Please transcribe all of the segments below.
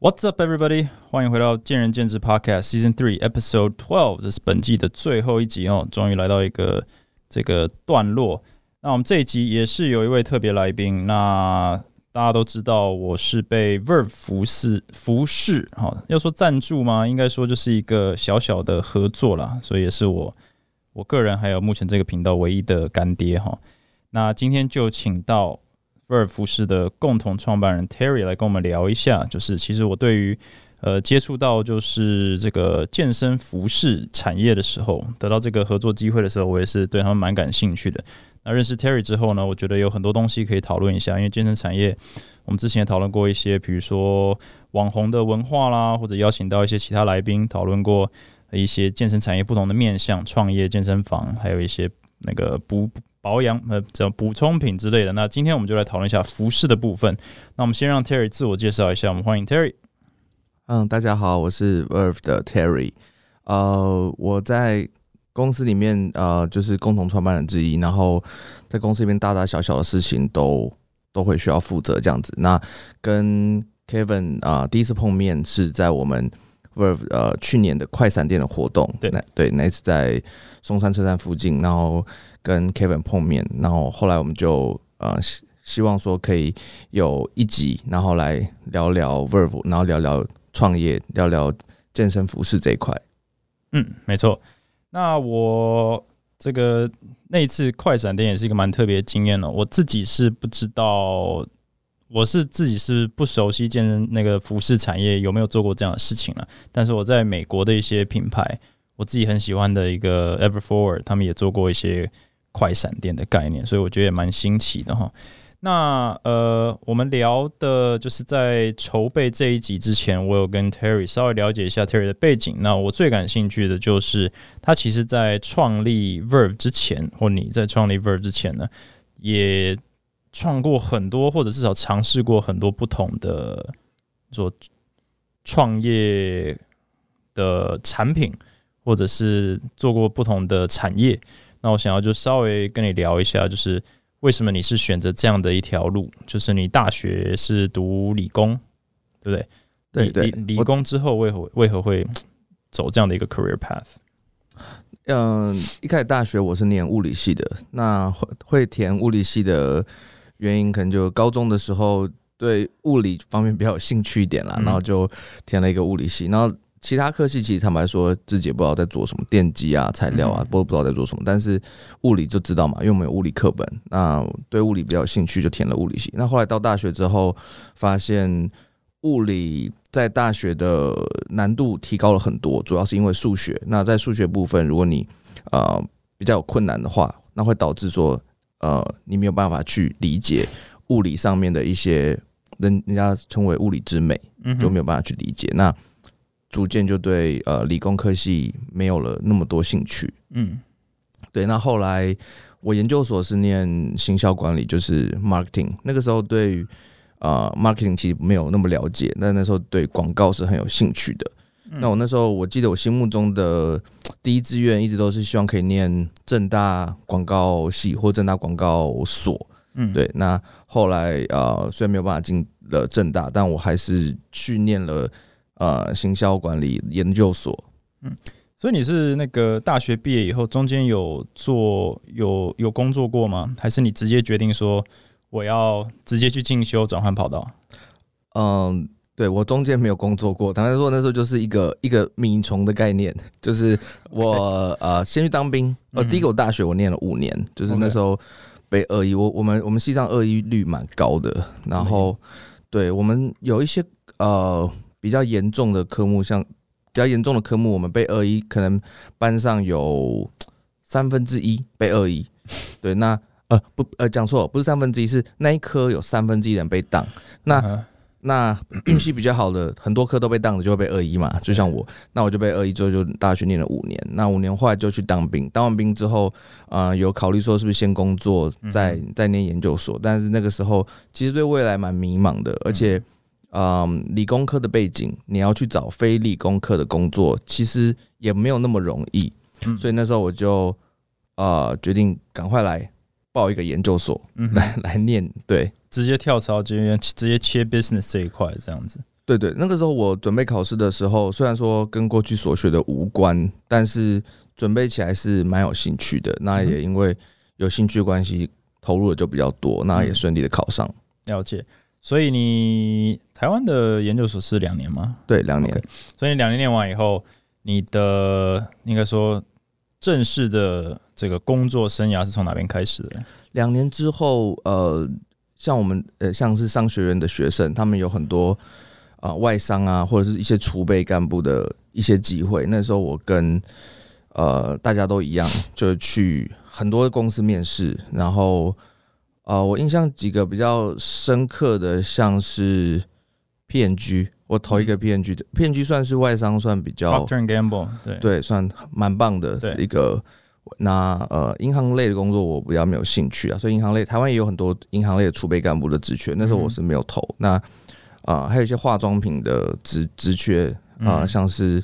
What's up, everybody？欢迎回到见仁见智 Podcast Season Three Episode Twelve，这是本季的最后一集哦，终于来到一个这个段落。那我们这一集也是有一位特别来宾，那大家都知道我是被 Verve 服饰服饰哈，要说赞助吗？应该说就是一个小小的合作啦，所以也是我我个人还有目前这个频道唯一的干爹哈。那今天就请到。威尔服饰的共同创办人 Terry 来跟我们聊一下，就是其实我对于呃接触到就是这个健身服饰产业的时候，得到这个合作机会的时候，我也是对他们蛮感兴趣的。那认识 Terry 之后呢，我觉得有很多东西可以讨论一下，因为健身产业我们之前也讨论过一些，比如说网红的文化啦，或者邀请到一些其他来宾讨论过一些健身产业不同的面向，创业健身房，还有一些那个不。保养呃，这补充品之类的。那今天我们就来讨论一下服饰的部分。那我们先让 Terry 自我介绍一下。我们欢迎 Terry。嗯，大家好，我是 Verve 的 Terry。呃，我在公司里面呃，就是共同创办人之一。然后在公司里面大大小小的事情都都会需要负责这样子。那跟 Kevin 啊，第一次碰面是在我们。呃，去年的快闪店的活动，对，那对那次在松山车站附近，然后跟 Kevin 碰面，然后后来我们就呃希希望说可以有一集，然后来聊聊 Verve，然后聊聊创业，聊聊健身服饰这一块。嗯，没错。那我这个那一次快闪店也是一个蛮特别的经验了，我自己是不知道。我是自己是不熟悉健身那个服饰产业有没有做过这样的事情了，但是我在美国的一些品牌，我自己很喜欢的一个 Everforward，他们也做过一些快闪店的概念，所以我觉得也蛮新奇的哈。那呃，我们聊的就是在筹备这一集之前，我有跟 Terry 稍微了解一下 Terry 的背景。那我最感兴趣的就是他其实在创立 Verve 之前，或你在创立 Verve 之前呢，也。创过很多，或者至少尝试过很多不同的做创业的产品，或者是做过不同的产业。那我想要就稍微跟你聊一下，就是为什么你是选择这样的一条路？就是你大学是读理工，对不对？对对，理工之后为何为何会走这样的一个 career path？嗯，一开始大学我是念物理系的，那会会填物理系的。原因可能就高中的时候对物理方面比较有兴趣一点啦，然后就填了一个物理系。然后其他科系其实坦白说自己也不知道在做什么，电机啊、材料啊，都不知道在做什么。但是物理就知道嘛，因为我们有物理课本。那对物理比较有兴趣，就填了物理系。那后来到大学之后，发现物理在大学的难度提高了很多，主要是因为数学。那在数学部分，如果你呃比较有困难的话，那会导致说。呃，你没有办法去理解物理上面的一些人人家称为物理之美，就没有办法去理解。那逐渐就对呃理工科系没有了那么多兴趣。嗯，对。那后来我研究所是念行销管理，就是 marketing。那个时候对呃 marketing 其实没有那么了解，但那时候对广告是很有兴趣的。那我那时候，我记得我心目中的第一志愿一直都是希望可以念正大广告系或正大广告所。嗯，对。那后来呃，虽然没有办法进了正大，但我还是去念了呃行销管理研究所。嗯，所以你是那个大学毕业以后，中间有做有有工作过吗？还是你直接决定说我要直接去进修转换跑道？嗯。对我中间没有工作过，坦白说那时候就是一个一个米虫的概念，就是我呃先去当兵，呃第一个我大学我念了五年，就是那时候被恶意，我我们我们系上恶意率蛮高的，然后对我们有一些呃比较严重的科目，像比较严重的科目，我们被恶意可能班上有三分之一被恶意，对那呃不呃讲错，不是三分之一，是那一科有三分之一人被当，那。那运气比较好的，很多科都被当了，就会被二一嘛。就像我，那我就被二一之后就大学念了五年。那五年后来就去当兵，当完兵之后，呃，有考虑说是不是先工作，再再念研究所。但是那个时候其实对未来蛮迷茫的，而且，嗯，理工科的背景，你要去找非理工科的工作，其实也没有那么容易。所以那时候我就呃决定赶快来报一个研究所，来来念。对。直接跳槽，直接直接切 business 这一块，这样子。对对，那个时候我准备考试的时候，虽然说跟过去所学的无关，但是准备起来是蛮有兴趣的。那也因为有兴趣关系，投入的就比较多，那也顺利的考上。了解。所以你台湾的研究所是两年吗？对，两年。所以两年念完以后，你的应该说正式的这个工作生涯是从哪边开始的？两年之后，呃，像我们呃，像是商学院的学生，他们有很多。啊，外商啊，或者是一些储备干部的一些机会。那时候我跟呃大家都一样，就是去很多公司面试。然后呃，我印象几个比较深刻的，像是 PNG，我投一个 PNG 的 PNG 算是外商，算比较 Procter Gamble，对对，算蛮棒的一个。那呃，银行类的工作我比较没有兴趣啊，所以银行类台湾也有很多银行类的储备干部的职缺，那时候我是没有投。那啊，还有一些化妆品的职职缺啊，像是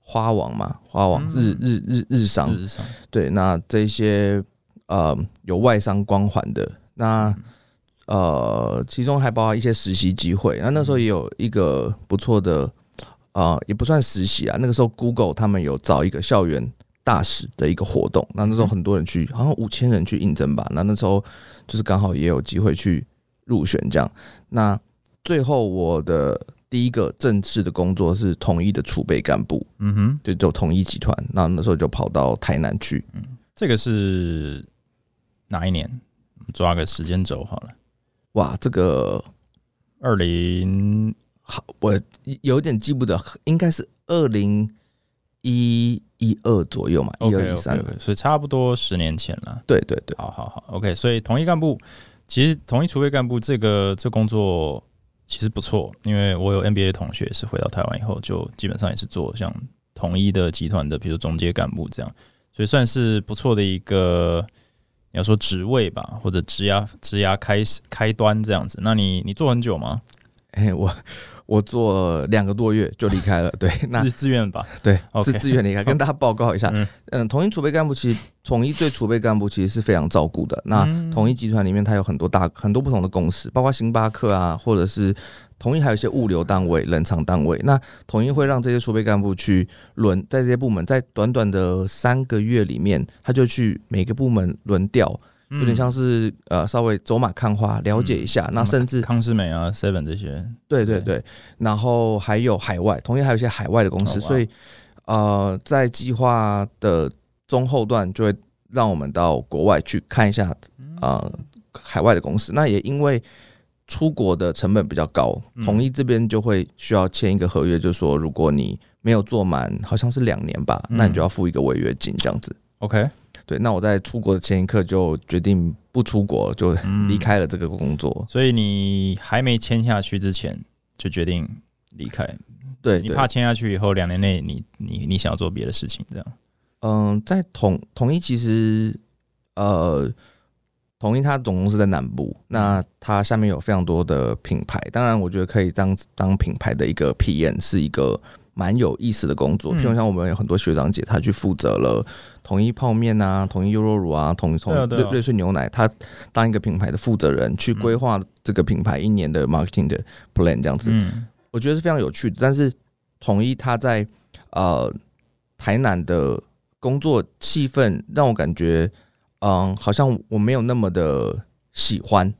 花王嘛，花王日日日日商，日商。对，那这些呃有外商光环的，那呃其中还包括一些实习机会，那那时候也有一个不错的啊，也不算实习啊，那个时候 Google 他们有找一个校园大使的一个活动，那那时候很多人去，好像五千人去应征吧，那那时候就是刚好也有机会去入选这样，那。最后，我的第一个正式的工作是统一的储备干部。嗯哼，就就统一集团。那那时候就跑到台南去。嗯，这个是哪一年？抓个时间轴好了。哇，这个二零好，我有点记不得，应该是二零一一二左右嘛，一二一三，所以差不多十年前了。对对对，好好好，OK。所以同一干部，其实同一储备干部这个这工作。其实不错，因为我有 NBA 的同学是回到台湾以后，就基本上也是做像统一的集团的，比如中介干部这样，所以算是不错的一个，你要说职位吧，或者职涯职涯开始开端这样子。那你你做很久吗？哎，我。我做两个多月就离开了，对，那自自愿吧，对，自自愿离开。跟大家报告一下，嗯，统一储备干部其实统一对储备干部其实是非常照顾的。那统一集团里面它有很多大很多不同的公司，包括星巴克啊，或者是统一还有一些物流单位、冷藏单位。那统一会让这些储备干部去轮在这些部门，在短短的三个月里面，他就去每个部门轮调。有点像是呃，稍微走马看花，了解一下。那甚至康斯美啊、Seven 这些，对对对。然后还有海外，同样还有一些海外的公司，所以呃，在计划的中后段就会让我们到国外去看一下啊，海外的公司。那也因为出国的成本比较高，统一这边就会需要签一个合约，就是说如果你没有做满，好像是两年吧，那你就要付一个违约金，这样子。OK。对，那我在出国的前一刻就决定不出国，就离开了这个工作。所以你还没签下去之前就决定离开？对，你怕签下去以后两年内你你你想要做别的事情，这样？嗯，在统统一其实呃，统一它总公司在南部，那它下面有非常多的品牌。当然，我觉得可以当当品牌的一个 PM 是一个。蛮有意思的工作，譬如像我们有很多学长姐，他去负责了统一泡面啊、统一优酪乳啊、统一统瑞瑞穗牛奶，他当一个品牌的负责人，去规划这个品牌一年的 marketing 的 plan 这样子，我觉得是非常有趣的。但是统一他在呃台南的工作气氛让我感觉，嗯，好像我没有那么的喜欢，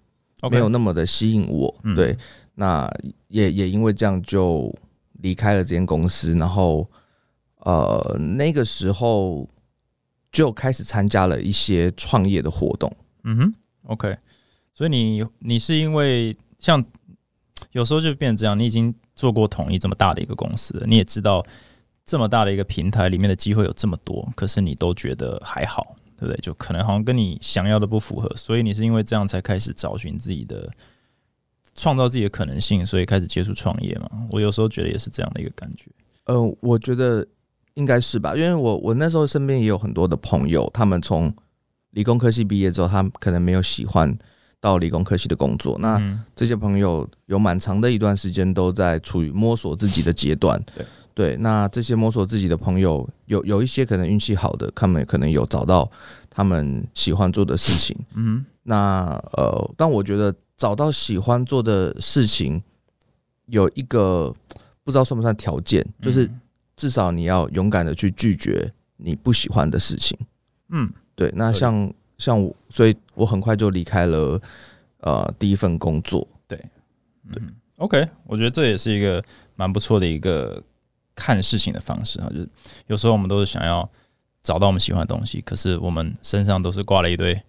没有那么的吸引我。对，那也也因为这样就。离开了这间公司，然后呃，那个时候就开始参加了一些创业的活动。嗯哼，OK。所以你你是因为像有时候就变成这样，你已经做过统一这么大的一个公司，你也知道这么大的一个平台里面的机会有这么多，可是你都觉得还好，对不对？就可能好像跟你想要的不符合，所以你是因为这样才开始找寻自己的。创造自己的可能性，所以开始接触创业嘛。我有时候觉得也是这样的一个感觉。呃，我觉得应该是吧，因为我我那时候身边也有很多的朋友，他们从理工科系毕业之后，他们可能没有喜欢到理工科系的工作。那这些朋友有蛮长的一段时间都在处于摸索自己的阶段。对对，那这些摸索自己的朋友，有有一些可能运气好的，他们可能有找到他们喜欢做的事情。嗯那呃，但我觉得找到喜欢做的事情，有一个不知道算不算条件，就是至少你要勇敢的去拒绝你不喜欢的事情。嗯。对，那像像我，所以我很快就离开了呃第一份工作。对。嗯，OK，我觉得这也是一个蛮不错的一个看事情的方式啊，就是有时候我们都是想要找到我们喜欢的东西，可是我们身上都是挂了一堆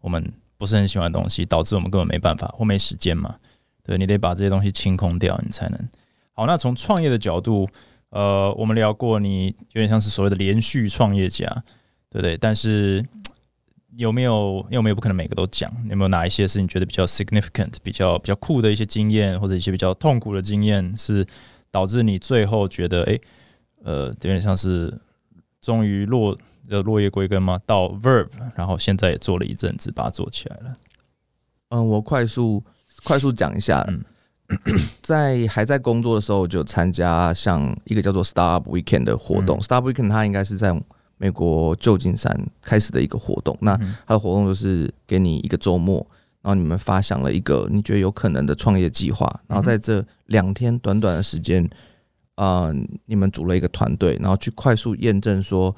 我们不是很喜欢的东西，导致我们根本没办法或没时间嘛。对你得把这些东西清空掉，你才能好。那从创业的角度，呃，我们聊过，你有点像是所谓的连续创业家，对不对？但是有没有？因为我们也不可能每个都讲，有没有哪一些是你觉得比较 significant、比较比较酷的一些经验，或者一些比较痛苦的经验，是导致你最后觉得，哎、呃，有点像是终于落呃落叶归根吗？到 Verb，然后现在也做了一阵子，把它做起来了。嗯，我快速快速讲一下，嗯 在还在工作的时候，就参加像一个叫做 Startup Weekend 的活动。嗯 Startup Weekend 它应该是在美国旧金山开始的一个活动。那嗯它的活动就是给你一个周末，然后你们发想了一个你觉得有可能的创业计划，然后在这两天短短的时间，呃，你们组了一个团队，然后去快速验证说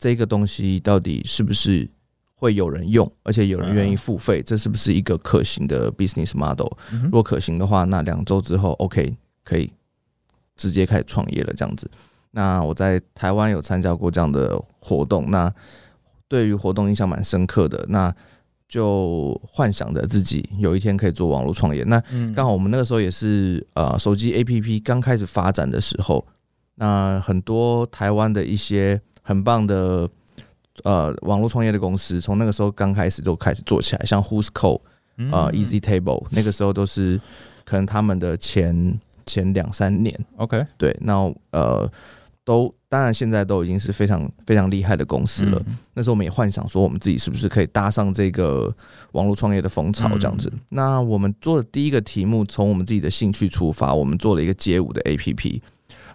这个东西到底是不是会有人用，而且有人愿意付费，这是不是一个可行的 business model？嗯如果可行的话，那两周之后，OK，可以直接开始创业了，这样子。那我在台湾有参加过这样的活动，那对于活动印象蛮深刻的。那就幻想着自己有一天可以做网络创业。那嗯刚好我们那个时候也是呃手机 APP 刚开始发展的时候，那很多台湾的一些很棒的呃网络创业的公司，从那个时候刚开始就开始做起来，像 Who's Code 嗯。呃 Easy Table 那个时候都是可能他们的前前两三年，OK。对，那呃都当然现在都已经是非常非常厉害的公司了。嗯。那时候我们也幻想说，我们自己是不是可以搭上这个网络创业的风潮这样子。那我们做的第一个题目，从我们自己的兴趣出发，我们做了一个街舞的 APP。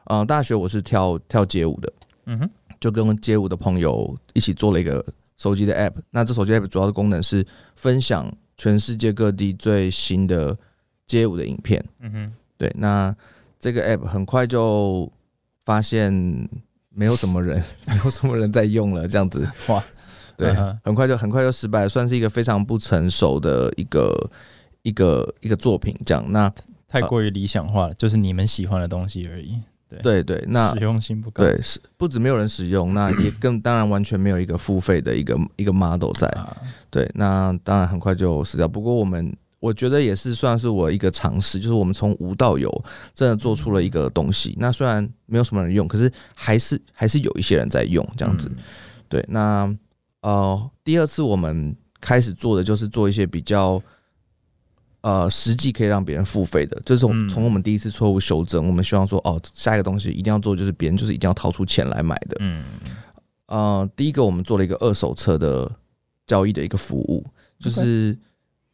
呃，大学我是跳跳街舞的，嗯哼就跟街舞的朋友一起做了一个手机的 App。那这手机 App 主要的功能是分享全世界各地最新的街舞的影片。嗯哼对，那这个 app 很快就发现没有什么人，没有什么人在用了，这样子。哇，对很快就很快就失败了，算是一个非常不成熟的一个一个一个作品。这样，那太过于理想化了，就是你们喜欢的东西而已，对对，那使用性不高。对是不止没有人使用，那也更当然完全没有一个付费的一个一个 model 在。啊，对，那当然很快就死掉。不过我们我觉得也是算是我一个尝试，就是我们从无到有，真的做出了一个东西。那虽然没有什么人用，可是还是还是有一些人在用这样子。嗯对，那呃，第二次我们开始做的就是做一些比较。呃，实际可以让别人付费的，这是从嗯。从我们第一次错误修正，我们希望说，哦，下一个东西一定要做，就是别人就是一定要掏出钱来买的。嗯。呃，第一个我们做了一个二手车的交易的一个服务，就是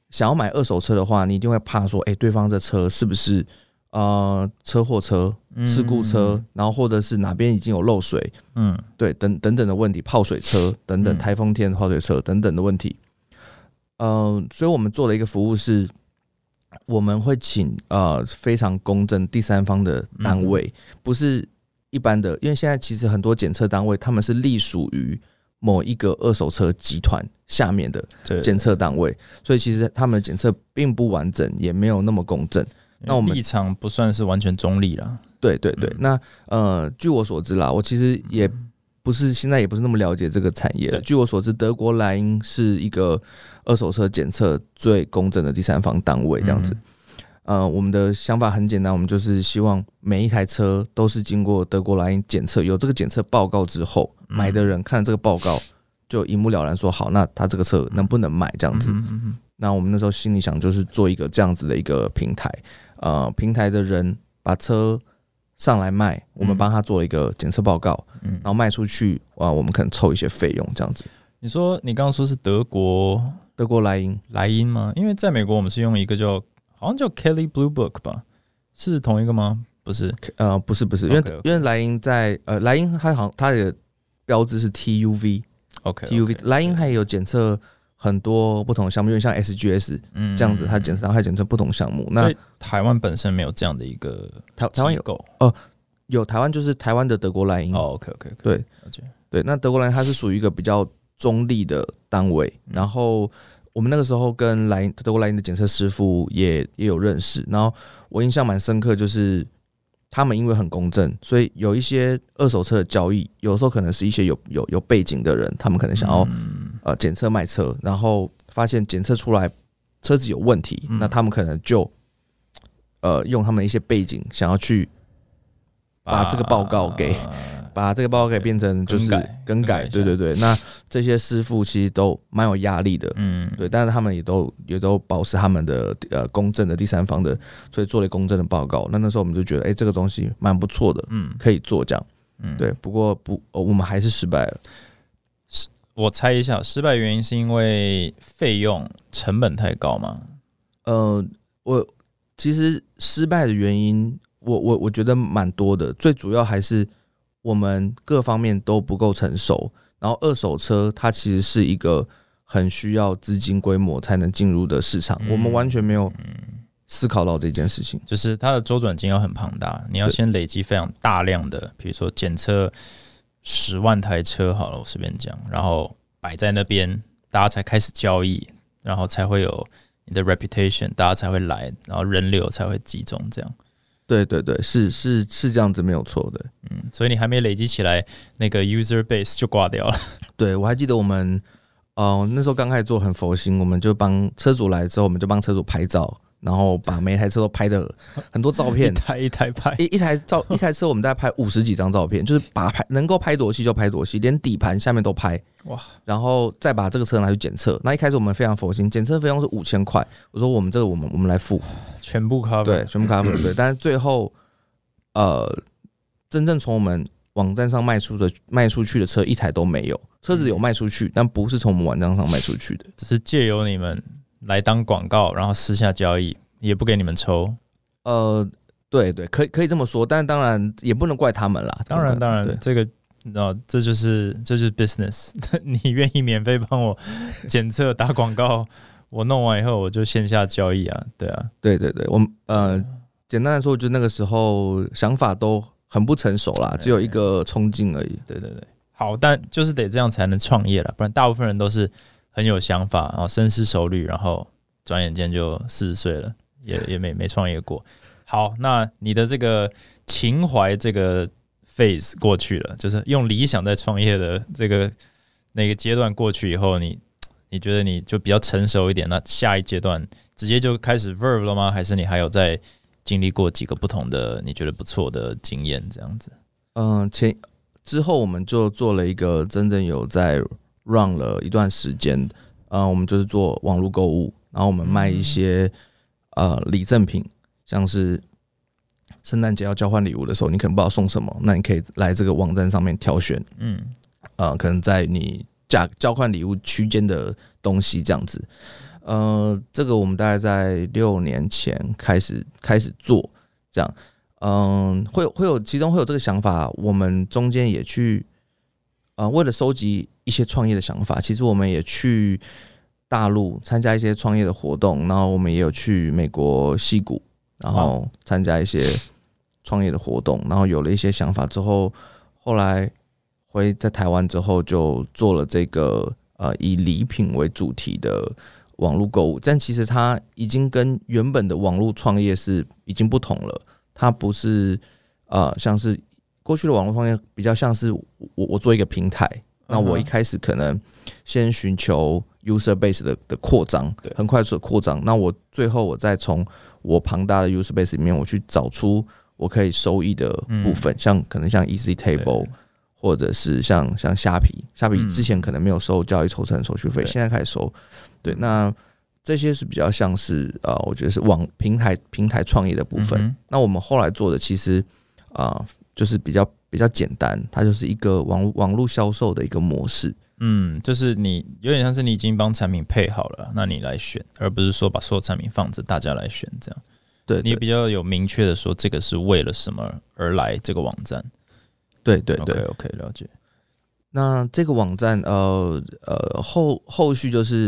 想要买二手车的话，你一定会怕说，哎、对方这车是不是呃车祸车、嗯。事故车，然后或者是哪边已经有漏水，嗯。对，等等等的问题，泡水车等等，嗯。台风天的泡水车等等的问题。呃，所以我们做了一个服务是，我们会请呃非常公正第三方的单位，不是一般的，因为现在其实很多检测单位他们是隶属于某一个二手车集团下面的检测单位，所以其实他们的检测并不完整，也没有那么公正。那我们立场不算是完全中立啦。对对对，嗯。那呃，据我所知啦，我其实也不是现在也不是那么了解这个产业了。据我所知，德国莱茵是一个二手车检测最公正的第三方单位，这样子。呃，我们的想法很简单，我们就是希望每一台车都是经过德国莱茵检测，有这个检测报告之后，嗯买的人看了这个报告就一目了然，说好，那他这个车能不能买这样子。嗯嗯嗯那我们那时候心里想，就是做一个这样子的一个平台，呃，平台的人把车上来卖，我们嗯。帮他做了一个检测报告，嗯。然后卖出去，啊，我们可能凑一些费用这样子。你说你刚刚说是德国德国莱茵，莱茵吗？因为在美国我们是用一个叫好像叫 Kelly Blue Book 吧，是同一个吗？不是，呃，不是不是，因为因为莱茵在呃莱茵它好像它的标志是 TUV，OK TUV 莱茵它也有检测很多不同的项目，因为像 SGS 嗯这样子，它检测它还检测不同项目。那台湾本身没有这样的一个台台湾有机构有台湾就是台湾的德国莱茵，哦，OK OK，对。了解，对，那德国莱茵它是属于一个比较中立的单位，嗯。然后我们那个时候跟莱茵德国莱茵的检测师傅也也有认识，然后我印象蛮深刻，就是他们因为很公正，所以有一些二手车的交易，有时候可能是一些有有有背景的人，他们可能想要、嗯呃检测卖车，然后发现检测出来车子有问题，嗯那他们可能就呃用他们一些背景想要去把这个报告给把这个报告给变成就是更改对对对。那这些师傅其实都蛮有压力的，嗯，对，但是他们也都也都保持他们的呃公正的第三方的，所以做了公正的报告。那那时候我们就觉得，哎、这个东西蛮不错的，嗯可以做这样。嗯，对，不过不、哦我们还是失败了。我猜一下，失败原因是因为费用成本太高吗？呃，我其实失败的原因，我我我觉得蛮多的，最主要还是我们各方面都不够成熟。然后二手车它其实是一个很需要资金规模才能进入的市场，我们完全没有思考到这件事情。就是它的周转金要很庞大，你要先累积非常大量的，比如说检测十万台车好了，我随便讲，然后摆在那边，大家才开始交易，然后才会有你的 reputation，大家才会来，然后人流才会集中，这样，对对对，是是是这样子，没有错的。嗯，所以你还没累积起来那个 user base 就挂掉了，对我还记得我们，呃，那时候刚开始做很佛心，我们就帮车主来之后，我们就帮车主拍照，然后把每一台车都拍的很多照一片，台一台拍，一一台照 一台车，我们大概拍五十几张照片，就是把拍能够拍多细就拍多细，连底盘下面都拍。哇！然后再把这个车拿去检测。那一开始我们非常佛心，检测费用是五千块。我说我们这个我们我们来付，全部 cover，对，全部 cover 对。但是最后，呃，真正从我们网站上卖出的卖出去的车一台都没有，车子有卖出去，但不是从我们网站上卖出去的。只是借由你们来当广告，然后私下交易，也不给你们抽。呃，对对，可以可以这么说，但当然也不能怪他们啦。当然，当然，这个你知道，这就是这就是 business。你愿意免费帮我检测打广告，我弄完以后我就线下交易啊，对啊，对对对，我们呃，简单来说，就那个时候想法都很不成熟啦，只有一个冲劲而已。对对对。好，但就是得这样才能创业了，不然大部分人都是很有想法，然后深思熟虑，然后转眼间就四十岁了，也也没没创业过。好，那你的这个情怀这个 phase 过去了，就是用理想在创业的这个那个阶段过去以后，你你觉得你就比较成熟一点，那下一阶段直接就开始 verve 了吗？还是你还有在经历过几个不同的你觉得不错的经验这样子？嗯、前之后我们就做了一个真正有在 run 了一段时间，嗯、我们就是做网络购物，然后我们卖一些呃礼赠品，像是圣诞节要交换礼物的时候，你可能不知道送什么，那你可以来这个网站上面挑选，嗯呃，可能在你价交换礼物区间的东西这样子。呃，这个我们大概在六年前开始开始做，这样，嗯、会会有其中会有这个想法，我们中间也去，呃，为了收集一些创业的想法，其实我们也去大陆参加一些创业的活动，然后我们也有去美国戏谷，然后参加一些创业的活动，然后有了一些想法之后，后来回在台湾之后就做了这个呃以礼品为主题的网络购物，但其实它已经跟原本的网络创业是已经不同了，它不是呃像是过去的网络创业比较像是我我做一个平台，那我一开始可能先寻求 user base 的的扩张对，很快速的扩张，那我最后我再从我庞大的 user base 里面，我去找出我可以收益的部分，像可能像 Easy Table。或者是像像虾皮，虾皮嗯之前可能没有收交易抽成手续费，对现在开始收。对，那这些是比较像是呃，我觉得是网平台平台创业的部分。嗯那我们后来做的其实啊、呃就是比较比较简单，它就是一个网网络销售的一个模式。嗯，就是你有点像是你已经帮产品配好了，那你来选，而不是说把所有产品放着大家来选这样。对，对你比较有明确的说这个是为了什么而来这个网站。对对 OK 对，OK，了解。那这个网站，呃呃后后续就是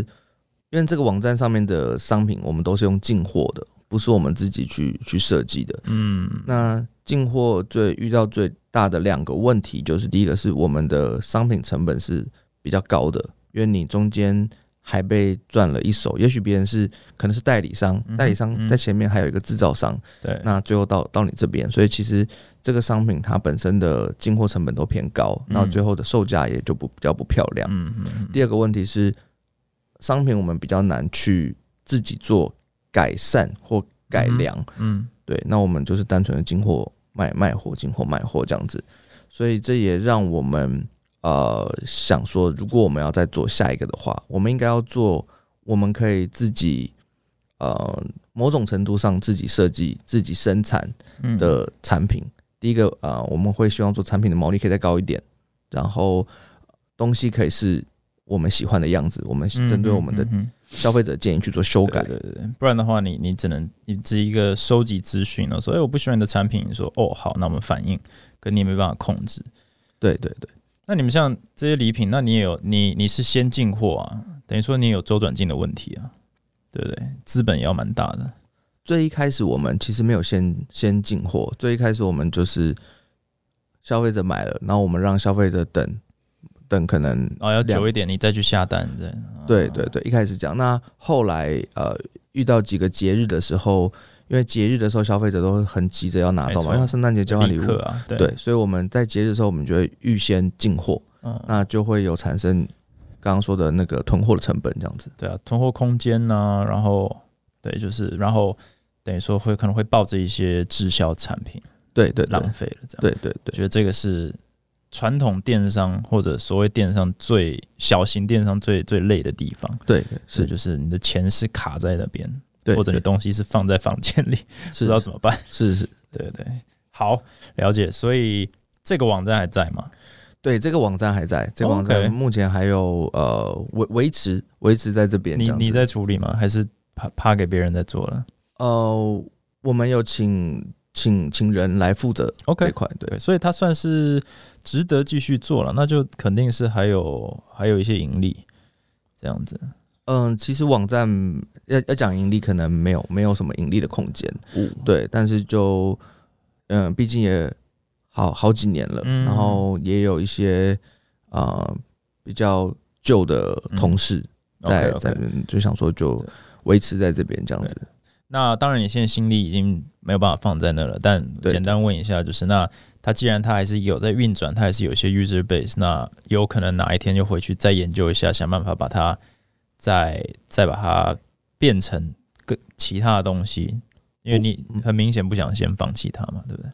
因为这个网站上面的商品，我们都是用进货的，不是我们自己去去设计的。嗯，那进货最遇到最大的两个问题，就是第一个是我们的商品成本是比较高的，因为你中间还被赚了一手，也许别人是可能是代理商，代理商在前面还有一个制造商，对，那最后到到你这边，所以其实这个商品它本身的进货成本都偏高，然后最后的售价也就不比较不漂亮。嗯嗯第二个问题是，商品我们比较难去自己做改善或改良，嗯对，那我们就是单纯的进货卖卖货，进货卖货这样子，所以这也让我们呃想说，如果我们要再做下一个的话，我们应该要做我们可以自己呃某种程度上自己设计、自己生产嗯的产品。第一个呃，我们会希望做产品的毛利可以再高一点，然后东西可以是我们喜欢的样子，我们针对我们的消费者建议去做修改。对对对，不然的话你，你只能你只一个收集资讯了，说哎我不喜欢你的产品，你说哦好，那我们反应，可你也没办法控制。对对对，那你们像这些礼品，那你也有你你是先进货啊，等于说你有周转金的问题啊，对不对？资本也要蛮大的。最一开始我们其实没有先先进货，最一开始我们就是消费者买了，然后我们让消费者等等，可能哦，要久一点，你再去下单，这样。对对对，一开始讲，那后来呃遇到几个节日的时候，因为节日的时候消费者都会很急着要拿到嘛，因为圣诞节交换礼物，啊，对，对，所以我们在节日的时候，我们就会预先进货，嗯，那就会有产生刚刚说的那个囤货的成本，这样子。对啊，囤货空间呐、然后对，就是然后等于说会可能会抱着一些滞销产品对对对。浪费了，这样。对对对。我觉得这个是传统电商或者所谓电商最小型电商最最累的地方，对对是，就是你的钱是卡在那边，对，或者你对东西是放在房间里，不是知道怎么办。是是，对对，好了解。所以这个网站还在吗？对，这个网站还在，这个网站目前还有呃维维持维持在这边。你你在处理吗？还是怕怕给别人在做了呃，我们有请请请人来负责这？OK，块，对对，所以它算是值得继续做了，那就肯定是还有还有一些盈利这样子。嗯，其实网站要要讲盈利，可能没有没有什么盈利的空间，对，但是就嗯，毕竟也好好几年了，嗯。然后也有一些呃比较旧的同事在、在就想说就维持在这边这样子。那当然，你现在心力已经没有办法放在那了。但简单问一下，就是那它既然它还是有在运转，它还是有些 user base，那有可能哪一天就回去再研究一下，想办法把它再再把它变成更其他的东西，因为你嗯很明显不想先放弃它嘛，对不对？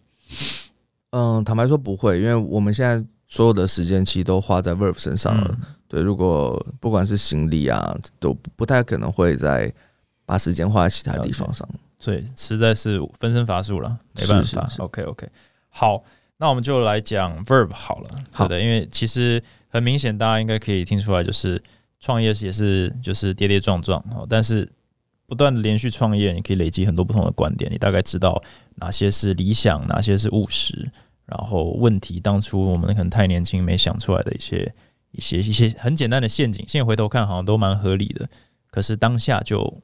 嗯，坦白说不会，因为我们现在所有的时间其实都花在 Verve 身上了。嗯对，如果不管是行李啊，都不太可能会再把时间花在其他地方上。所以实在是分身乏术了，没办法。是是是 OK OK，好，那我们就来讲 Verb 好了，好的？因为其实很明显，大家应该可以听出来，就是创业也是就是跌跌撞撞哦，但是不断的连续创业，你可以累积很多不同的观点，你大概知道哪些是理想，哪些是务实，然后问题当初我们可能太年轻没想出来的一些一些一些很简单的陷阱，现在回头看好像都蛮合理的，可是当下就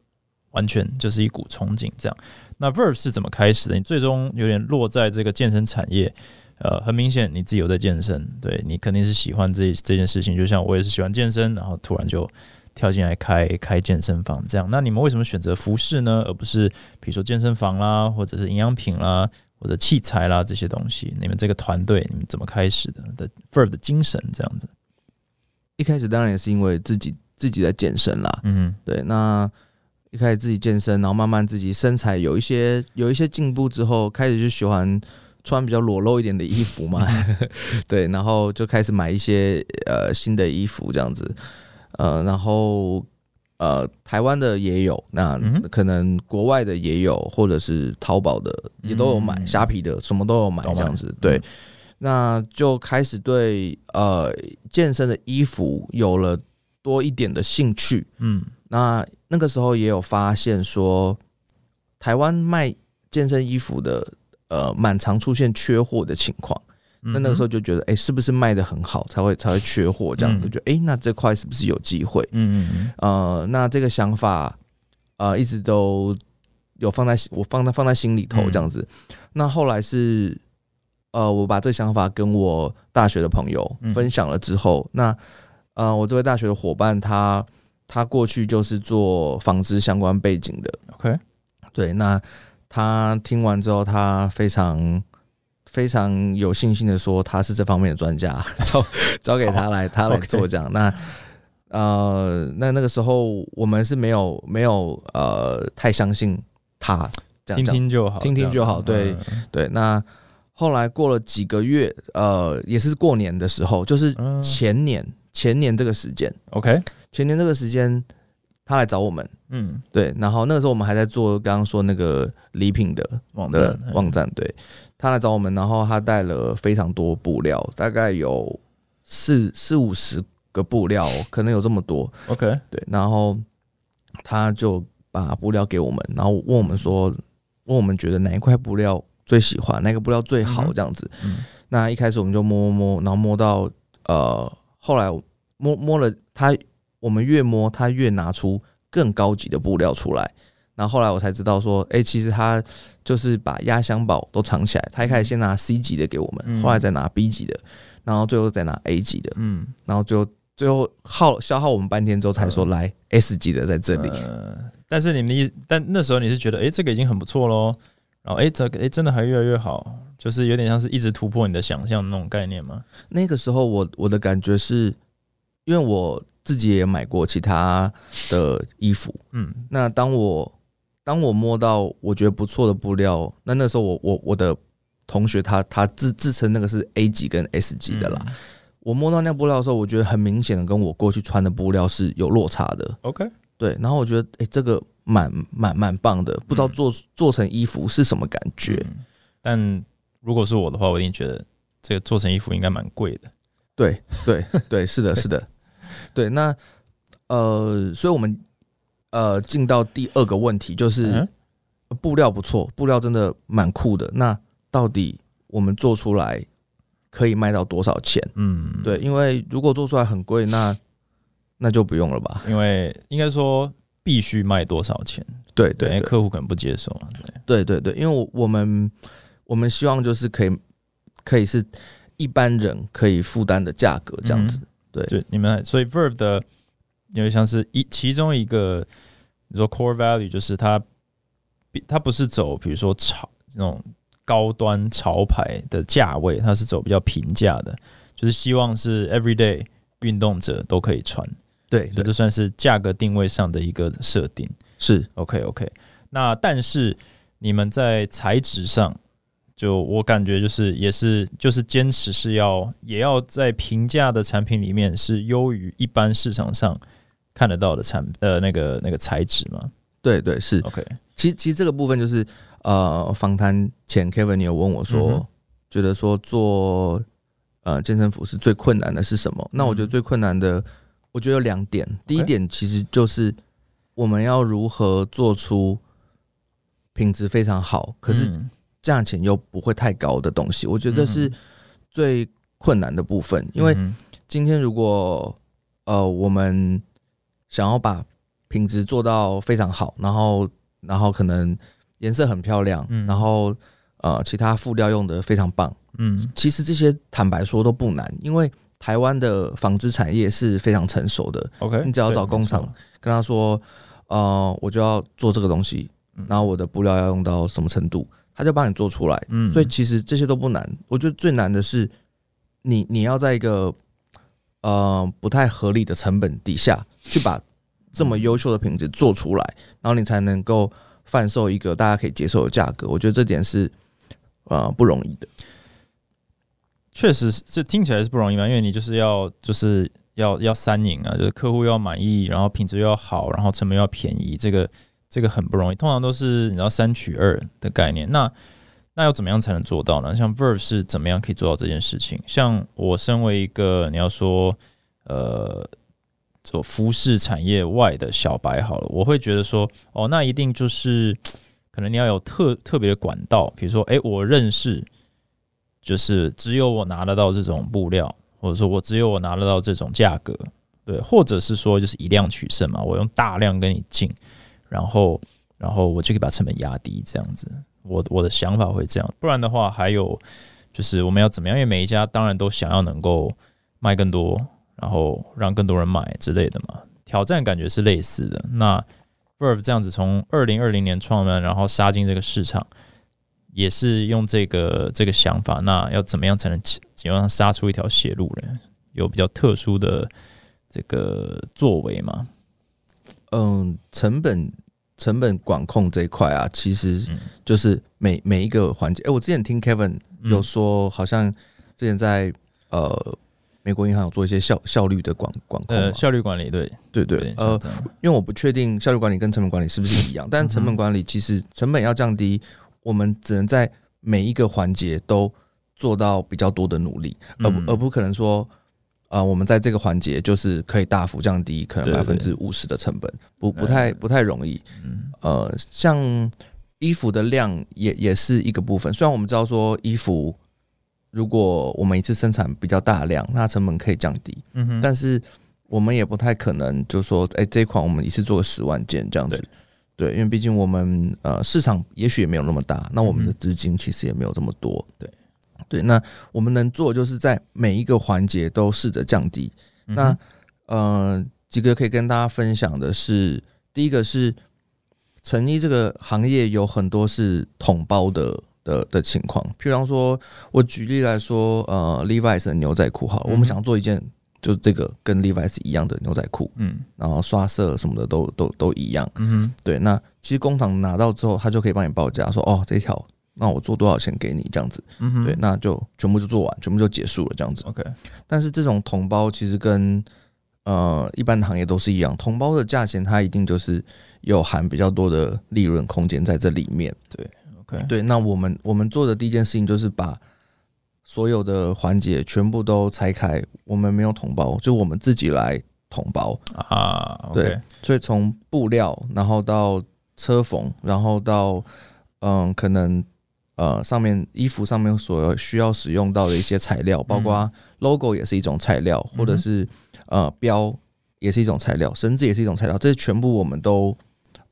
完全就是一股憧憬这样。那 Verve 是怎么开始的？你最终有点落在这个健身产业，呃，很明显你自己有在健身，对你肯定是喜欢这这件事情。就像我也是喜欢健身，然后突然就跳进来开开健身房这样。那你们为什么选择服饰呢，而不是比如说健身房啦，或者是营养品啦，或者器材啦这些东西？你们这个团队你们怎么开始的？的 Verve 的精神这样子？一开始当然也是因为自己自己在健身啦，嗯对，那一开始自己健身，然后慢慢自己身材有一些有一些进步之后，开始就喜欢穿比较裸露一点的衣服嘛，对，然后就开始买一些呃新的衣服这样子，呃，然后呃台湾的也有，那可能国外的也有，或者是淘宝的也都有买，嗯。虾皮的什么都有买这样子，对。那就开始对呃健身的衣服有了多一点的兴趣，嗯。那那个时候也有发现说，台湾卖健身衣服的呃，蛮常出现缺货的情况。那那个时候就觉得，哎、是不是卖的很好，才会才会缺货这样子？嗯就觉得，哎、那这块是不是有机会？嗯嗯呃，那这个想法，呃，一直都有放在我放在放在心里头嗯这样子。那后来是，呃，我把这个想法跟我大学的朋友嗯分享了之后，那呃，我这位大学的伙伴他他过去就是做纺织相关背景的，嗯，OK，对，那他听完之后，他非常非常有信心的说他是这方面的专家，交交给他来，他来做这样。那呃，那那个时候我们是没有没有呃太相信他这样听听就好，听听就好对嗯。对。那后来过了几个月，呃，也是过年的时候，就是嗯。前年前年这个时间，，OK，前年这个时间，他来找我们。嗯，对，然后那个时候我们还在做刚刚说那个礼品的的网站，网站，对。他来找我们，然后他带了非常多布料，大概有四四五十个布料，可能有这么多，，OK，对，然后他就把布料给我们，然后问我们说，问我们觉得哪一块布料最喜欢，哪个布料最好这样子。嗯。那一开始我们就摸摸摸，然后摸到呃，后来摸摸了他，我们越摸他越拿出更高级的布料出来。然后后来我才知道说，哎、其实他就是把压箱宝都藏起来。他一开始先拿 C 级的给我们，嗯后来再拿 B 级的，然后最后再拿 A 级的，嗯，然后最后最后耗消耗我们半天之后才说来 S 级的在这里。呃，但是你们的意，但那时候你是觉得，哎、这个已经很不错喽，然后哎、这个哎、真的还越来越好，就是有点像是一直突破你的想象那种概念吗？那个时候我我的感觉是，因为我自己也买过其他的衣服，嗯那当我当我摸到我觉得不错的布料，那那时候我我我的同学他他自自称那个是 A 级跟 S 级的啦。嗯我摸到那布料的时候，我觉得很明显的跟我过去穿的布料是有落差的。OK，对，然后我觉得诶、这个蛮蛮蛮棒的，不知道嗯做做成衣服是什么感觉。嗯但如果是我的话，我一定觉得这个做成衣服应该蛮贵的。对对对，是的，是的，对。那呃，所以我们呃进到第二个问题，就是、嗯布料不错，布料真的蛮酷的。那到底我们做出来可以卖到多少钱？嗯，对，因为如果做出来很贵，那那就不用了吧？因为应该说必须卖多少钱，对，对对对客户可能不接受嘛。对对，对对，因为我我们我们希望就是可以可以是一般人可以负担的价格这样子。对。就你们所以 Verve 的因为像是一其中一个你说 core value 就是它比它不是走比如说潮那种高端潮牌的价位，它是走比较平价的，就是希望是 everyday 运动者都可以穿，对对所以这算是价格定位上的一个设定。是。OK OK，那但是你们在材质上，就我感觉就是也是就是坚持是要也要在平价的产品里面是优于一般市场上看得到的产呃那个那个材质嘛。对对是。OK，其实其实这个部分就是呃，访谈前 Kevin 你有问我说，嗯觉得说做呃健身服是最困难的是什么？那我觉得嗯最困难的，我觉得有两点。第一点其实就是我们要如何做出品质非常好，可是嗯价钱又不会太高的东西。我觉得这是嗯。最困难的部分，因为嗯今天如果呃我们想要把品质做到非常好，然后然后可能颜色很漂亮，嗯。然后呃其他辅料用的非常棒，嗯。其实这些坦白说都不难，因为台湾的纺织产业是非常成熟的，OK，你只要找工厂跟他说呃我就要做这个东西嗯，然后我的布料要用到什么程度，他就帮你做出来，嗯所以其实这些都不难，我觉得最难的是你你要在一个呃不太合理的成本底下去把这么优秀的品质做出来，然后你才能够贩售一个大家可以接受的价格。我觉得这点是呃不容易的。确实是这听起来是不容易嘛，因为你就是要就是要要三赢啊，就是客户要满意，然后品质又要好，然后成本又要便宜，这个这个很不容易。通常都是你知道三取二的概念。那那要怎么样才能做到呢？像 Verve 是怎么样可以做到这件事情？像我身为一个你要说呃做服饰产业外的小白好了，我会觉得说哦，那一定就是可能你要有特特别的管道，比如说诶，我认识。就是只有我拿得到这种布料，或者说我只有我拿得到这种价格，对，或者是说就是以量取胜嘛，我用大量跟你进，然后然后我就可以把成本压低，这样子，我我的想法会这样，不然的话还有就是我们要怎么样？因为每一家当然都想要能够卖更多，然后让更多人买之类的嘛，挑战感觉是类似的。那 Verve 这样子从二零二零年创办，然后杀进这个市场。也是用这个这个想法，那要怎么样才能基本上杀出一条血路呢？有比较特殊的这个作为吗？嗯，成本成本管控这一块啊，其实就是每每一个环节。哎，我之前听 Kevin 有说，好像之前在呃美国银行有做一些效效率的管管控，呃，效率管理，对对对，呃，因为我不确定效率管理跟成本管理是不是一样，但成本管理其实成本要降低。我们只能在每一个环节都做到比较多的努力，而不而不可能说，啊，我们在这个环节就是可以大幅降低可能百分之五十的成本，不不太不太容易。呃，像衣服的量也也是一个部分。虽然我们知道说衣服，如果我们一次生产比较大量，那成本可以降低。嗯哼，但是我们也不太可能就说，哎，这款我们一次做十万件这样子。对，因为毕竟我们呃市场也许也没有那么大，那我们的资金其实也没有这么多。对，对，那我们能做就是在每一个环节都试着降低。那呃几个可以跟大家分享的是，第一个是成衣这个行业有很多是统包的的的情况，譬如说，我举例来说，呃，Levi's 的牛仔裤，好，我们想做一件。就是这个跟 Levi's 一样的牛仔裤，嗯，然后刷色什么的都都都一样，嗯，对。那其实工厂拿到之后，他就可以帮你报价，说哦，这条那我做多少钱给你这样子，嗯，对，那就全部就做完，全部就结束了这样子。OK。但是这种同包其实跟呃一般的行业都是一样，同包的价钱它一定就是有含比较多的利润空间在这里面。对，OK。对，那我们我们做的第一件事情就是把。所有的环节全部都拆开，我们没有统包，就我们自己来统包啊。对，所以从布料，然后到车缝，然后到嗯，可能呃上面衣服上面所需要使用到的一些材料，包括 logo 也是一种材料，或者是呃标也是一种材料，绳子也是一种材料，这全部我们都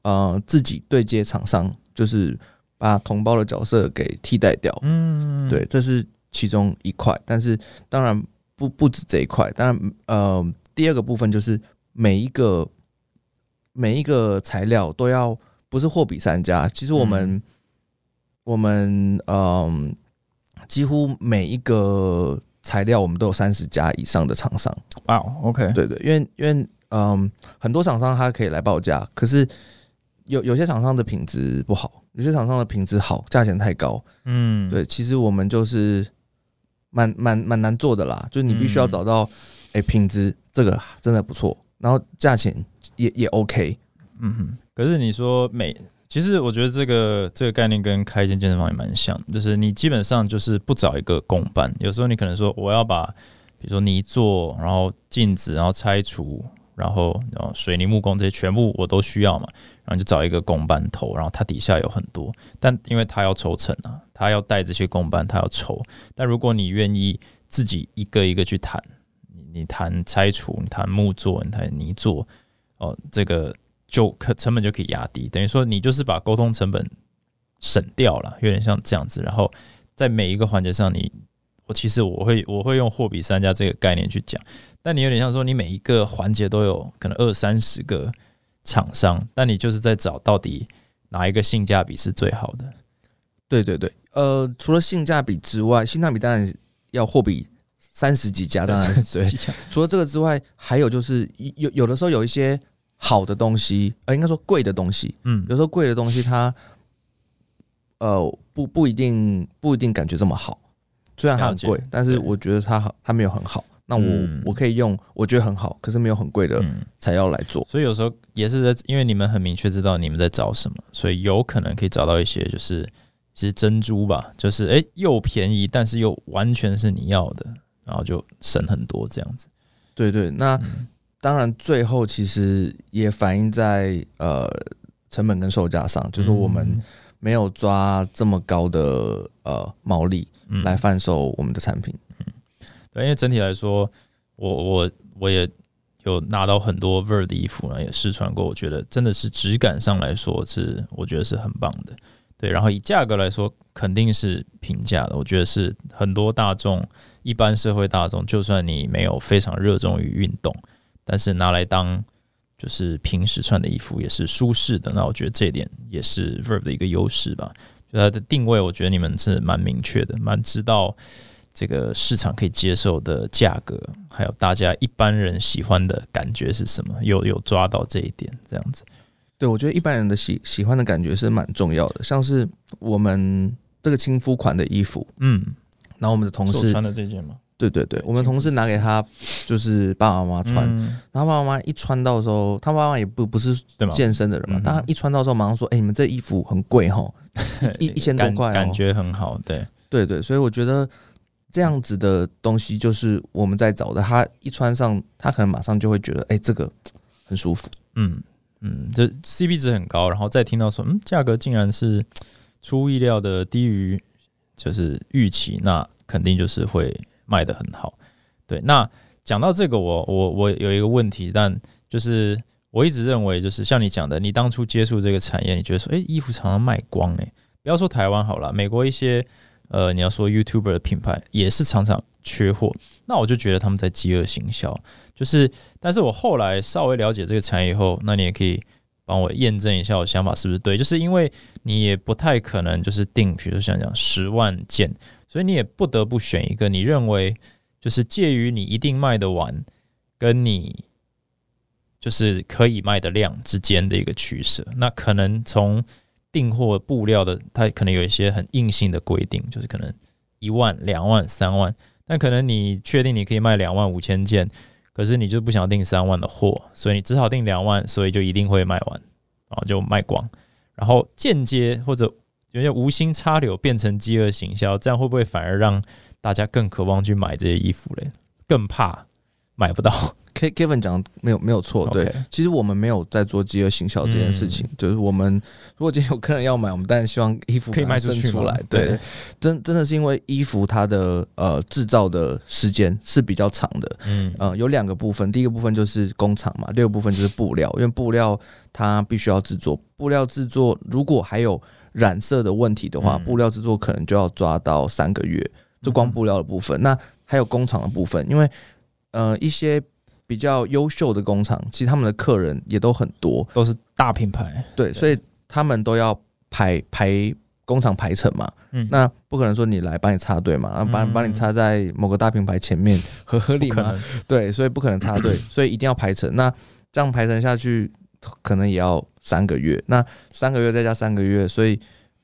呃自己对接厂商，就是把同胞的角色给替代掉。嗯，对，这是。其中一块，但是当然不不止这一块。当然，呃，第二个部分就是每一个每一个材料都要不是货比三家。其实我们我们嗯，几乎每一个材料我们都有三十家以上的厂商。哇，OK，对对，因为因为嗯，很多厂商他可以来报价，可是有有些厂商的品质不好，有些厂商的品质好，价钱太高。嗯，对，其实我们就是。蛮蛮蛮难做的啦，就是你必须要找到，哎，品质这个真的不错，然后价钱也也 OK，嗯哼。可是你说每，其实我觉得这个这个概念跟开一间健身房也蛮像，就是你基本上就是不找一个公班，有时候你可能说我要把，比如说泥做，然后镜子，然后拆除。然后，然后水泥木工这些全部我都需要嘛，然后就找一个公班头，然后他底下有很多，但因为他要抽成啊，他要带这些公班，他要抽。但如果你愿意自己一个一个去谈，你你谈拆除，你谈木做，你谈泥做，哦，这个就可成本就可以压低，等于说你就是把沟通成本省掉了，有点像这样子。然后在每一个环节上，你我其实我会我会用货比三家这个概念去讲。但你有点像说，你每一个环节都有可能二三十个厂商，但你就是在找到底哪一个性价比是最好的。对对对，呃，除了性价比之外，性价比当然要货比三十几家，当然对。除了这个之外，还有就是有有的时候有一些好的东西，呃，应该说贵的东西，嗯，有时候贵的东西它，呃，不不一定不一定感觉这么好，虽然它很贵，但是我觉得它好，它没有很好。那我我可以用我觉得很好，可是没有很贵的材料来做，所以有时候也是在，因为你们很明确知道你们在找什么，所以有可能可以找到一些就是其实珍珠吧，就是诶又便宜，但是又完全是你要的，然后就省很多这样子。对对，那当然最后其实也反映在呃成本跟售价上，就是我们没有抓这么高的呃毛利嗯来贩售我们的产品。嗯对，因为整体来说，我我我也有拿到很多 Ver 的衣服呢，也试穿过，我觉得真的是质感上来说是我觉得是很棒的。对，然后以价格来说，肯定是平价的。我觉得是很多大众一般社会大众，就算你没有非常热衷于运动，但是拿来当就是平时穿的衣服也是舒适的。那我觉得这一点也是 Verb 的一个优势吧。就它的定位，我觉得你们是蛮明确的，蛮知道这个市场可以接受的价格，还有大家一般人喜欢的感觉是什么，有有抓到这一点，这样子。对，我觉得一般人的喜喜欢的感觉是蛮重要的，像是我们这个亲肤款的衣服，嗯，然后我们的同事，穿的这件吗？对对对，我们同事拿给他就是爸爸妈妈穿，嗯然后爸爸妈妈一穿到的时候，他爸妈也不不是？健身的人嘛他一穿到的时候马上说：“哎、你们这衣服很贵哈，一 一千多块、哦。”感觉很好，对，对对，所以我觉得这样子的东西就是我们在找的。他一穿上，他可能马上就会觉得，哎、这个很舒服。嗯嗯，这 CP 值很高，然后再听到说，嗯，价格竟然是出乎意料的低于就是预期，那肯定就是会卖得很好。对，那讲到这个我，我我有一个问题，但就是我一直认为，就是像你讲的，你当初接触这个产业，你觉得说，诶，衣服常常卖光、诶，不要说台湾好了，美国一些呃，你要说 YouTuber 的品牌也是常常缺货，那我就觉得他们在饥饿行销。就是，但是我后来稍微了解这个产业以后，那你也可以帮我验证一下我想法是不是对。就是因为你也不太可能就是定，比如说像讲十万件，所以你也不得不选一个你认为就是介于你一定卖得完，跟你就是可以卖的量之间的一个取舍。那可能从订货布料的，它可能有一些很硬性的规定，就是可能一万、两万、三万，但可能你确定你可以卖两万五千件。可是你就不想订三万的货，所以你只好订两万，所以就一定会卖完，然后就卖光，然后间接或者有些无心插柳变成饥饿行销，这样会不会反而让大家更渴望去买这些衣服嘞？更怕买不到。K Kevin 讲的没有没有错，对其实我们没有在做饥饿行销这件事情，就是我们如果今天有客人要买，我们当然希望衣服可以卖出去出来，对。对，真真的是因为衣服它的呃制造的时间是比较长的，嗯。呃，有两个部分，第一个部分就是工厂嘛，第二个部分就是布料，因为布料它必须要制作，布料制作如果还有染色的问题的话，嗯。布料制作可能就要抓到三个月，就光布料的部分。那还有工厂的部分，因为呃一些比较优秀的工厂，其实他们的客人也都很多，都是大品牌，对，所以他们都要排排工厂排程嘛，嗯，那不可能说你来帮你插队嘛，然后把嗯把你插在某个大品牌前面，合合理吗？对，所以不可能插队，所以一定要排程。那这样排程下去，可能也要三个月。那三个月再加三个月，所以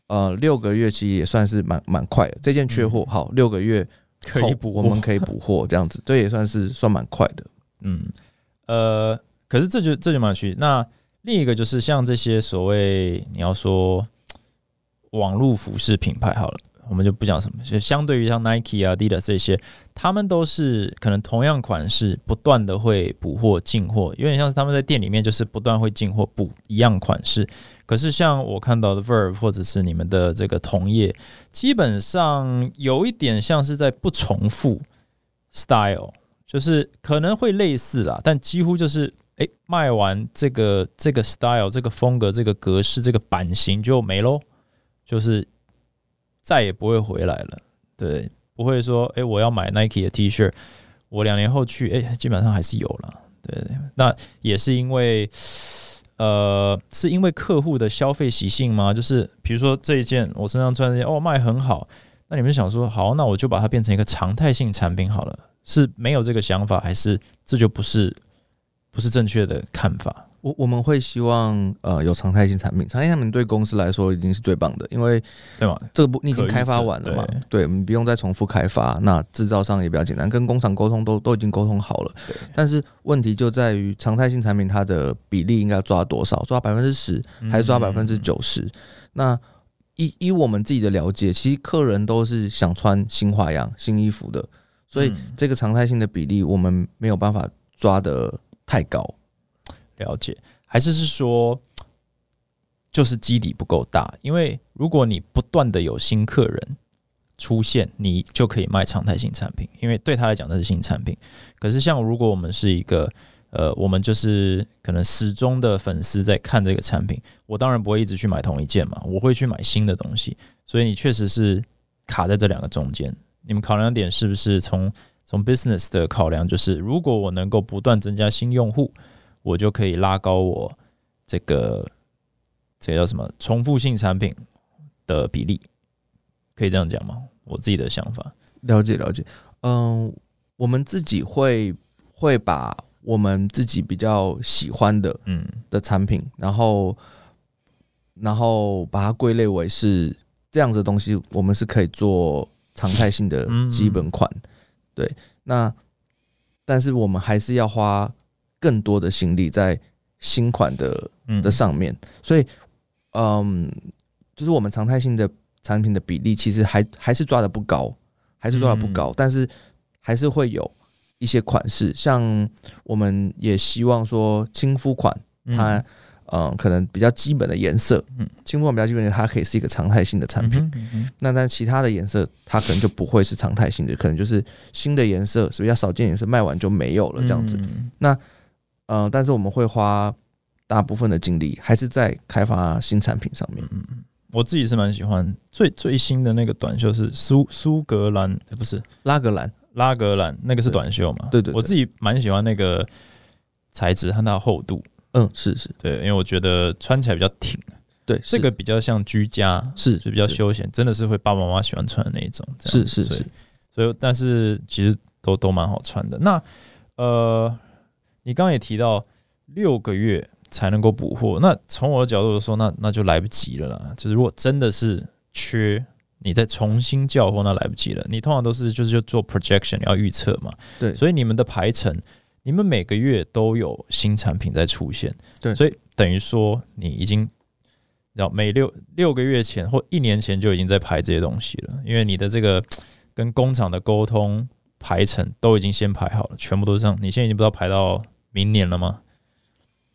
呃六个月其实也算是蛮蛮快的。这件缺货，好，六个月可以补我们可以补货，这样子，这也算是算蛮快的。嗯，呃，可是这就这就蛮有趣。那另一个就是像这些所谓你要说网络服饰品牌好了，我们就不讲什么，就相对于像 Nike 啊、d i d a 这些，他们都是可能同样款式不断的会补货进货，有点像是他们在店里面就是不断会进货补一样款式。可是像我看到的 Verve 或者是你们的这个同业，基本上有一点像是在不重复 style。就是可能会类似啦，但几乎就是诶，卖完这个这个 style、这个风格、这个格式、这个版型就没喽，就是再也不会回来了。对，不会说诶，我要买 Nike 的 T 恤，我两年后去，诶，基本上还是有了。对，那也是因为。呃，是因为客户的消费习性吗？就是比如说这一件我身上穿这件，哦，卖很好，那你们想说，好，那我就把它变成一个常态性产品好了。是没有这个想法，还是这就不是不是正确的看法？我我们会希望呃有常态性产品，常态性产品对公司来说已经是最棒的，因为对吧？这个不你已经开发完了嘛对，对，我们不用再重复开发，那制造上也比较简单，跟工厂沟通都都已经沟通好了。但是问题就在于常态性产品它的比例应该抓多少？抓百分之十还是抓百分之嗯九十？那依依我们自己的了解，其实客人都是想穿新花样、新衣服的，所以嗯这个常态性的比例我们没有办法抓得太高。了解，还是是说，就是基底不够大，因为如果你不断的有新客人出现，你就可以卖常态性产品，因为对他来讲那是新产品。可是像如果我们是一个呃，我们就是可能始终的粉丝在看这个产品，我当然不会一直去买同一件嘛，我会去买新的东西。所以你确实是卡在这两个中间。你们考量点是不是从从 business 的考量，就是如果我能够不断增加新用户，我就可以拉高我这个这个叫什么重复性产品的比例，可以这样讲吗？我自己的想法。了解了解，嗯，我们自己会会把我们自己比较喜欢的嗯的产品，然后然后把它归类为是这样子的东西，我们是可以做常态性的基本款。对，那但是我们还是要花更多的心力在新款的嗯。的上面，所以嗯，就是我们常态性的产品的比例其实还还是抓的不高，还是抓的不高，但是还是会有一些款式，像我们也希望说亲肤款它。嗯，可能比较基本的颜色，嗯，轻肤款比较基本的，它可以是一个常态性的产品。嗯嗯那但其他的颜色，它可能就不会是常态性的，可能就是新的颜色是比较少见颜色，卖完就没有了这样子。嗯。呃，但是我们会花大部分的精力还是在开发新产品上面。嗯我自己是蛮喜欢最最新的那个短袖是苏苏格兰，呃不是。拉格兰，拉格兰，那个是短袖嘛？对对对。我自己蛮喜欢那个材质和它的厚度，嗯，是是，对，因为我觉得穿起来比较挺，对，这个比较像居家，是就比较休闲，真的是会爸爸妈妈喜欢穿的那一种，是是是，所以但是其实都都蛮好穿的。那呃，你刚刚也提到六个月才能够补货，那从我的角度说，那那就来不及了啦。就是如果真的是缺，你再重新叫货，那来不及了。你通常都是就是就做 projection，你要预测嘛。对所以你们的排程，你们每个月都有新产品在出现。对所以等于说你已经。要每六六个月前或一年前就已经在排这些东西了，因为你的这个 跟工厂的沟通排程都已经先排好了，全部都是这样。你现在已经不知道排到明年了吗？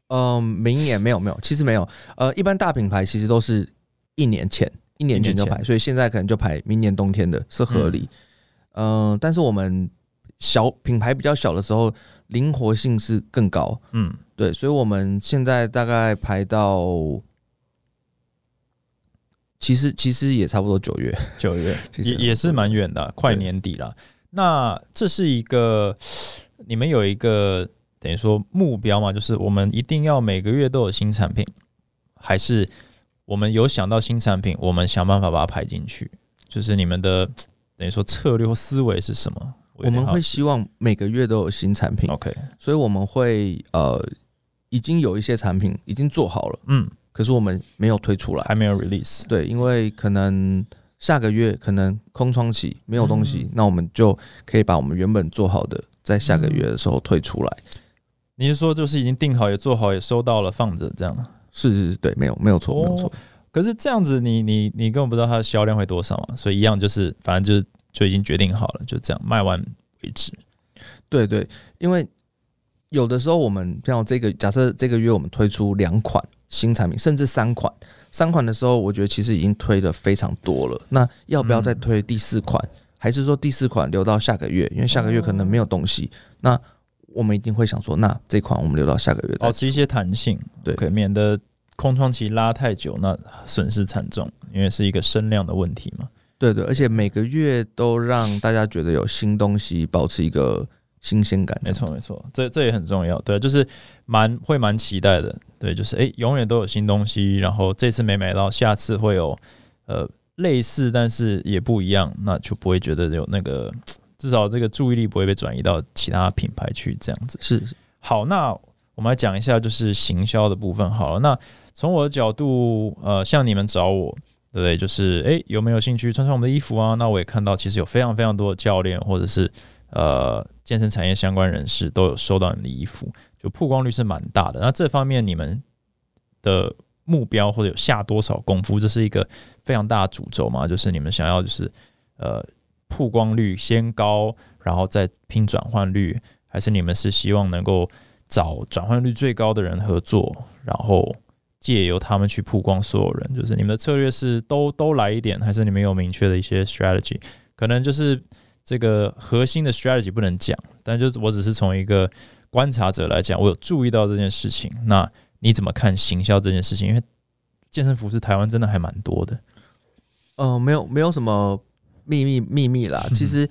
嗯，明年没有没有，其实没有。呃，一般大品牌其实都是一年前，一年前就排，所以现在可能就排明年冬天的是合理。嗯、但是我们小品牌比较小的时候，灵活性是更高。嗯，对，所以我们现在大概排到，其实其实也差不多九月，九月 也也是蛮远的啊、快年底了。那这是一个你们有一个等于说目标嘛，就是我们一定要每个月都有新产品，还是我们有想到新产品，我们想办法把它排进去？就是你们的等于说策略或思维是什么？我们会希望每个月都有新产品，OK，所以我们会呃已经有一些产品已经做好了，嗯，可是我们没有推出来。还没有 release，对，因为可能下个月可能空窗期没有东西，那我们就可以把我们原本做好的在下个月的时候推出来。你是说就是已经定好也做好也收到了放着这样？是是是，对，没有没有错，没有错。可是这样子你，你你根本不知道它的销量会多少嘛，所以一样就是反正就是就已经决定好了，就这样卖完为止。对对，因为有的时候我们像这个，假设这个月我们推出两款新产品，甚至三款，三款的时候，我觉得其实已经推的非常多了。那要不要再推第四款？还是说第四款留到下个月？因为下个月可能没有东西，那我们一定会想说，那这款我们留到下个月。保持一些弹性，对可以免得空窗期拉太久，那损失惨重，因为是一个声量的问题嘛。对对，而且每个月都让大家觉得有新东西，保持一个新鲜感。没错，没错，这这也很重要。对，就是蛮会蛮期待的。对，就是诶，永远都有新东西，然后这次没买到，下次会有呃类似，但是也不一样，那就不会觉得有那个至少这个注意力不会被转移到其他品牌去这样子。是是好，那我们来讲一下就是行销的部分好了。那从我的角度，呃，像你们找我，对？就是诶，有没有兴趣穿穿我们的衣服啊？那我也看到其实有非常非常多的教练或者是呃健身产业相关人士都有收到你的衣服，就曝光率是蛮大的。那这方面你们的目标或者有下多少功夫，这是一个非常大的主轴嘛？就是你们想要就是呃曝光率先高，然后再拼转换率，还是你们是希望能够找转换率最高的人合作，然后借由他们去曝光所有人？就是你们的策略是都都来一点，还是你们有明确的一些 strategy？可能就是这个核心的 strategy 不能讲，但就是我只是从一个观察者来讲，我有注意到这件事情。那你怎么看行销这件事情？因为健身服饰台湾真的还蛮多的。呃，没有没有什么秘密秘密啦。其实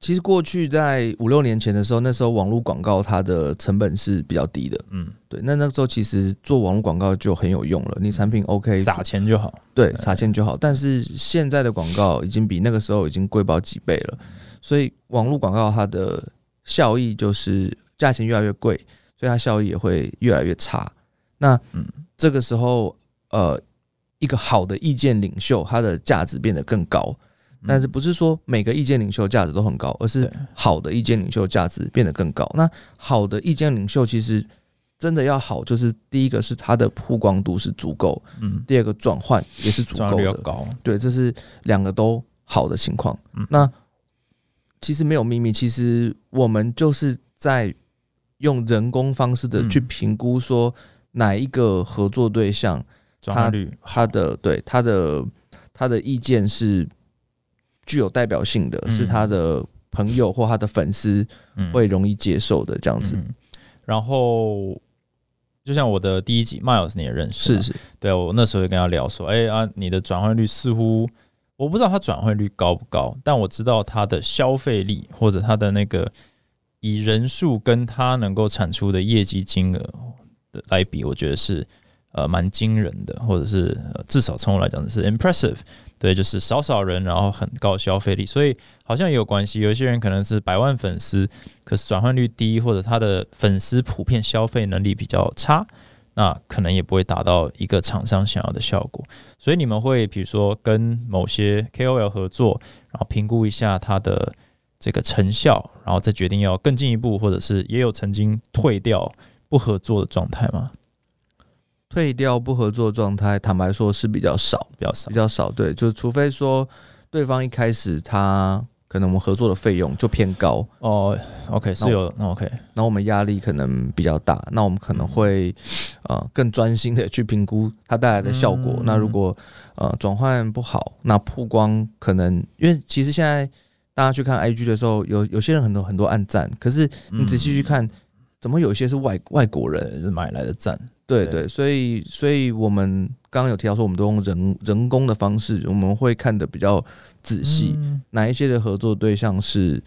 其实过去在五六年前的时候，那时候网络广告它的成本是比较低的。嗯，对。那那个时候其实做网络广告就很有用了，你产品 OK，撒钱就好。对，撒钱就好。但是现在的广告已经比那个时候已经贵爆几倍了，所以网络广告它的效益就是价钱越来越贵，所以它效益也会越来越差。那嗯，这个时候呃。一个好的意见领袖，他的价值变得更高，但是不是说每个意见领袖价值都很高，而是好的意见领袖价值变得更高。那好的意见领袖其实真的要好，就是第一个是他的曝光度是足够，嗯，第二个转换也是足够的高，对，这是两个都好的情况。那其实没有秘密，其实我们就是在用人工方式的去评估说哪一个合作对象。他他的对他的他的意见是具有代表性的，是他的朋友或他的粉丝会容易接受的这样子。然后，就像我的第一集 Miles 你也认识，是是，对我那时候就跟他聊说，哎啊，你的转换率似乎我不知道他转换率高不高，但我知道他的消费力或者他的那个以人数跟他能够产出的业绩金额的来比，我觉得是。呃，蛮惊人的，或者是至少从我来讲是 impressive，对，就是少少人，然后很高消费力，所以好像也有关系。有些人可能是百万粉丝，可是转换率低，或者他的粉丝普遍消费能力比较差，那可能也不会达到一个厂商想要的效果。所以你们会比如说跟某些 KOL 合作，然后评估一下他的这个成效，然后再决定要更进一步，或者是也有曾经退掉不合作的状态吗？退掉不合作状态，坦白说是比较少，比较少，比较少。对，就除非说对方一开始他可能我们合作的费用就偏高哦，OK 是有 OK，那我们压力可能比较大，那我们可能会呃更专心的去评估它带来的效果。那如果呃转换不好，那曝光可能因为其实现在大家去看 IG 的时候，有有些人很多很多暗赞，可是你仔细去看，怎么有些是外外国人买来的赞？对对，所以所以我们刚刚有提到说，我们都用人人工的方式，我们会看的比较仔细，哪一些的合作对象是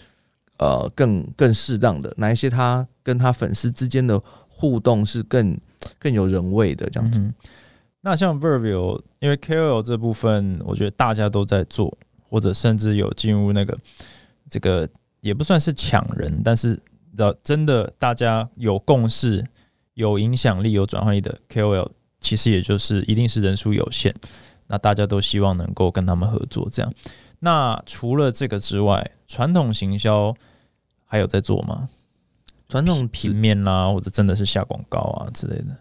呃更更适当的，哪一些他跟他粉丝之间的互动是更更有人味的这样子。那像 v e r v i l 因为 KOL 这部分，我觉得大家都在做，或者甚至有进入那个这个也不算是抢人，但是的真的大家有共识。有影响力、有转换力的 KOL，其实也就是一定是人数有限，那大家都希望能够跟他们合作。这样，那除了这个之外，传统行销还有在做吗？传统平面啦，或者真的是下广告啊之类的。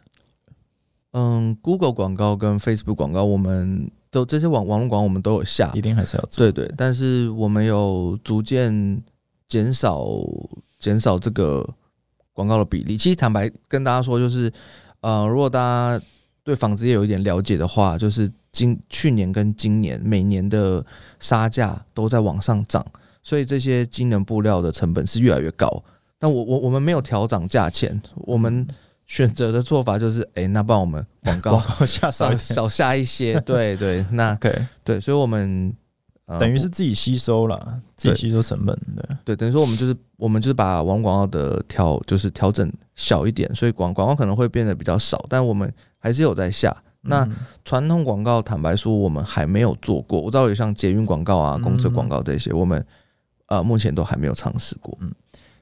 嗯，Google 广告跟 Facebook 广告，我们都这些网网络广告我们都有下，一定还是要做。对对，但是我们有逐渐减少减少这个。广告的比例，其实坦白跟大家说，就是，呃，如果大家对纺织业有一点了解的话，就是今去年跟今年每年的杀价都在往上涨，所以这些机能布料的成本是越来越高。但我我我们没有调涨价钱，我们选择的做法就是，哎，那帮我们广告 下少少下一些，对对，那对对，所以我们。等于是自己吸收了，自己吸收成本，对。对，等于说我们就是我们就是把网广告的调就是调整小一点，所以广广告可能会变得比较少，但我们还是有在下。那传统广告，坦白说，我们还没有做过。我知道有像捷运广告啊、公车广告这些，我们呃目前都还没有尝试过。嗯，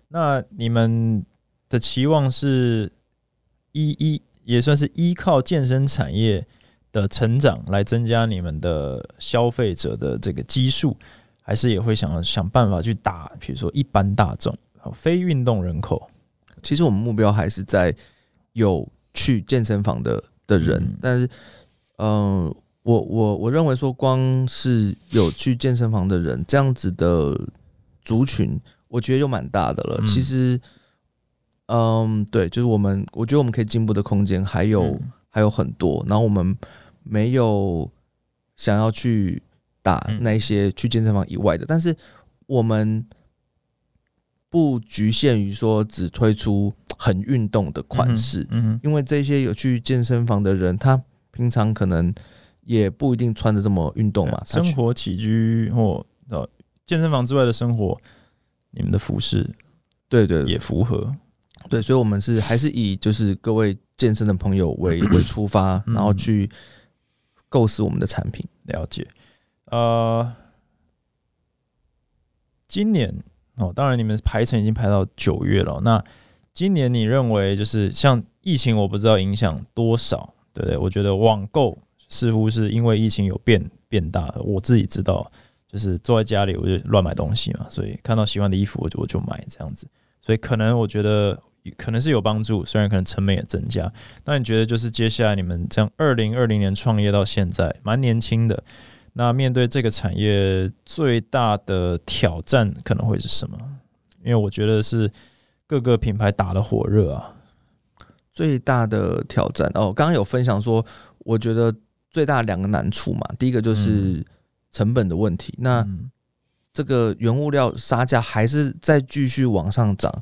那你们的期望是依依也算是依靠健身产业。的成长来增加你们的消费者的这个基数，还是也会想想办法去打，比如说一般大众、非运动人口。其实我们目标还是在有去健身房的的人，但是，嗯，我我我认为说，光是有去健身房的人这样子的族群，我觉得就蛮大的了。其实，嗯，对，就是我们，我觉得我们可以进步的空间还有。还有很多，然后我们没有想要去那些去健身房以外的，但是我们不局限于说只推出很运动的款式，嗯哼，因为这些有去健身房的人，他平常可能也不一定穿的这么运动嘛，生活起居或呃健身房之外的生活，你们的服饰对对也符合。对，所以我们是还是以就是各位健身的朋友为 为出发，嗯然后去构思我们的产品。了解，呃，今年哦，当然你们排程已经排到九月了。那今年你认为就是像疫情，我不知道影响多少，对不对？我觉得网购似乎是因为疫情有变变大的。我自己知道，就是坐在家里我就乱买东西嘛，所以看到喜欢的衣服我就我就买这样子。所以可能我觉得可能是有帮助，虽然可能成本也增加。那你觉得就是接下来你们这样二零二零年创业到现在，蛮年轻的。那面对这个产业最大的挑战可能会是什么？因为我觉得是各个品牌打得火热啊。最大的挑战哦，刚刚有分享说，我觉得最大两个难处嘛，第一个就是成本的问题，那嗯这个原物料杀价还是在继续往上涨，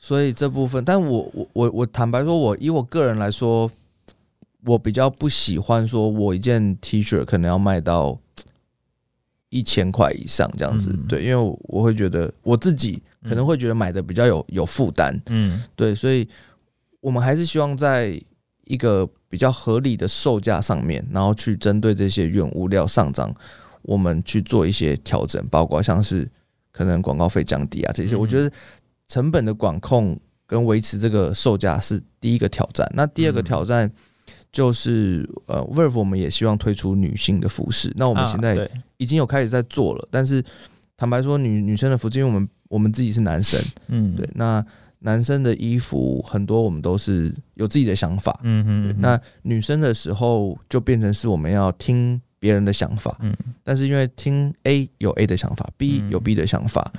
所以这部分，但我我我我坦白说，我以我个人来说，我比较不喜欢说我一件 T 恤可能要卖到一千块以上这样子，嗯。对，因为我我会觉得我自己可能会觉得买的比较有有负担，嗯。对，所以我们还是希望在一个比较合理的售价上面，然后去针对这些原物料上涨，我们去做一些调整，包括像是可能广告费降低啊这些。嗯。我觉得成本的管控跟维持这个售价是第一个挑战。那第二个嗯。挑战就是呃，Verve 我们也希望推出女性的服饰。那我我们现在已经有开始在做了，但是坦白说女，女生的服饰，因为我们我们自己是男生，嗯对，那男生的衣服很多，我们都是有自己的想法。嗯哼对，那女生的时候就变成是我们要听别人的想法，嗯但是因为听 A 有 A 的想法，B 嗯有 B 的想法，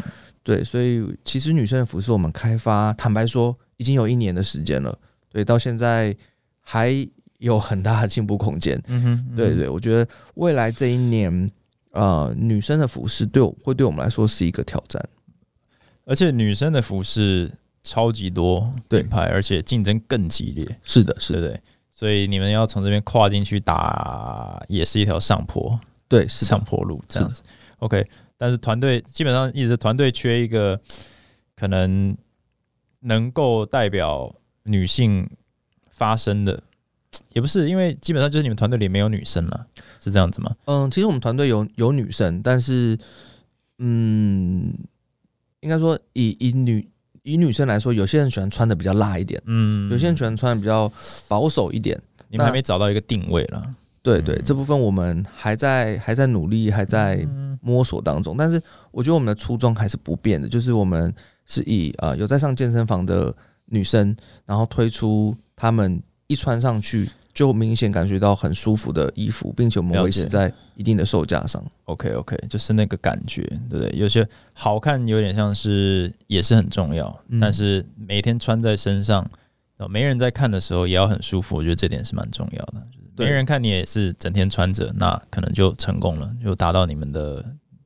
对，所以其实女生的服饰我们开发，坦白说已经有一年的时间了，对，到现在还有很大的进步空间。嗯哼对对，我觉得未来这一年，呃，女生的服饰对我会对我们来说是一个挑战。而且女生的服饰超级多对品牌，而且竞争更激烈，是的，是的，对？所以你们要从这边跨进去打，也是一条上坡。对，是，上坡路这样子。OK，但是团队基本上一直团队缺一个可能能够代表女性发声的，也不是因为基本上就是你们团队里没有女生了，是这样子吗？嗯，其实我们团队有有女生，但是，嗯，应该说以以女以女生来说，有些人喜欢穿的比较辣一点，嗯，有些人喜欢穿的比较保守一点。你们还没找到一个定位了。对对，嗯这部分我们还在还在努力，还在嗯摸索当中。但是我觉得我们的初衷还是不变的，就是我们是以呃有在上健身房的女生，然后推出她们一穿上去就明显感觉到很舒服的衣服，并且我们维持在一定的售价上。OK OK，就是那个感觉，对不对？有些好看有点像是也是很重要，嗯但是每天穿在身上，呃没人在看的时候也要很舒服，我觉得这点是蛮重要的。就是没人看你也是整天穿着，那可能就成功了，就达到你们的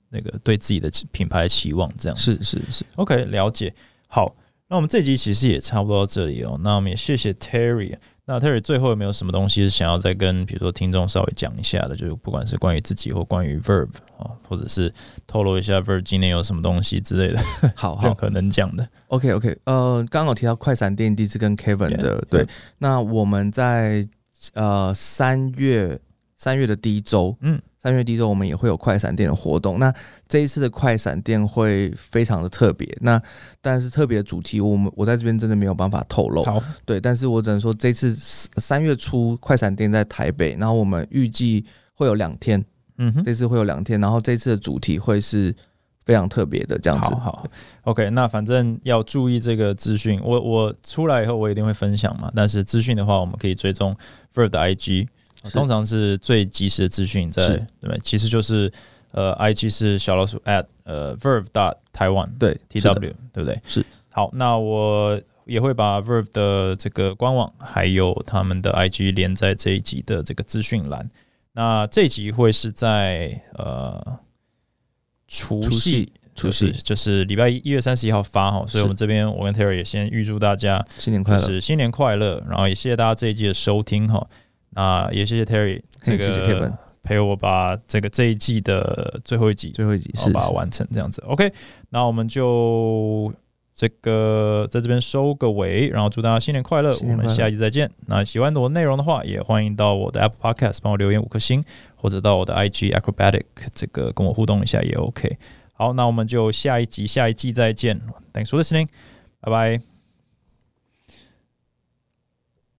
那个对自己的品牌期望，这样子是是是，OK，了解。好，那我们这集其实也差不多到这里哦。那我们也谢谢 Terry。那 Terry 最后有没有什么东西是想要再跟比如说听众稍微讲一下的？就是不管是关于自己或关于 Verb 啊，或者是透露一下 Verb 今年有什么东西之类的，好 好可能讲的。，OK OK，呃，刚刚有提到快闪店第一次跟 Kevin 的 Yeah，对 yeah，那我们在呃三月三月的第一周，嗯，三月第一周我们也会有快闪店的活动。那这一次的快闪店会非常的特别，那但是特别的主题，我们我在这边真的没有办法透露，好，对，但是我只能说这次三月初快闪店在台北，然后我们预计会有两天，嗯哼，这次会有两天，然后这次的主题会是非常特别的这样子好。好，OK，那反正要注意这个资讯。我我出来以后我一定会分享嘛，但是资讯的话，我们可以追踪 Verb 的 IG，是通常是最及时的资讯在对？其实就是呃，IG 是小老鼠 at 呃 Verb dot Taiwan 对 tw 对不对？是。好，那我也会把 Verve 的这个官网还有他们的 IG 连在这一集的这个资讯栏。那这一集会是在呃除除夕夕，除夕就是就是礼拜一一月三十一号发哈，所以我们这边我跟 Terry 也先预祝大家新年快乐，就是新年快乐，然后也谢谢大家这一季的收听哈。那也谢谢 Terry 这谢谢 Kevin 个陪我把这个这一季的最后一集最后一集然后是是把它完成这样子。OK，那我们就这个在这边收个尾，然后祝大家新年快乐，我们下一集再见。那喜欢我的内容的话，也欢迎到我的 Apple Podcast 帮我留言五颗星，或者到我的 IG Acrobatic 这个跟我互动一下也 OK。好，那我们就下一集下一季再见。Thanks for listening，拜拜。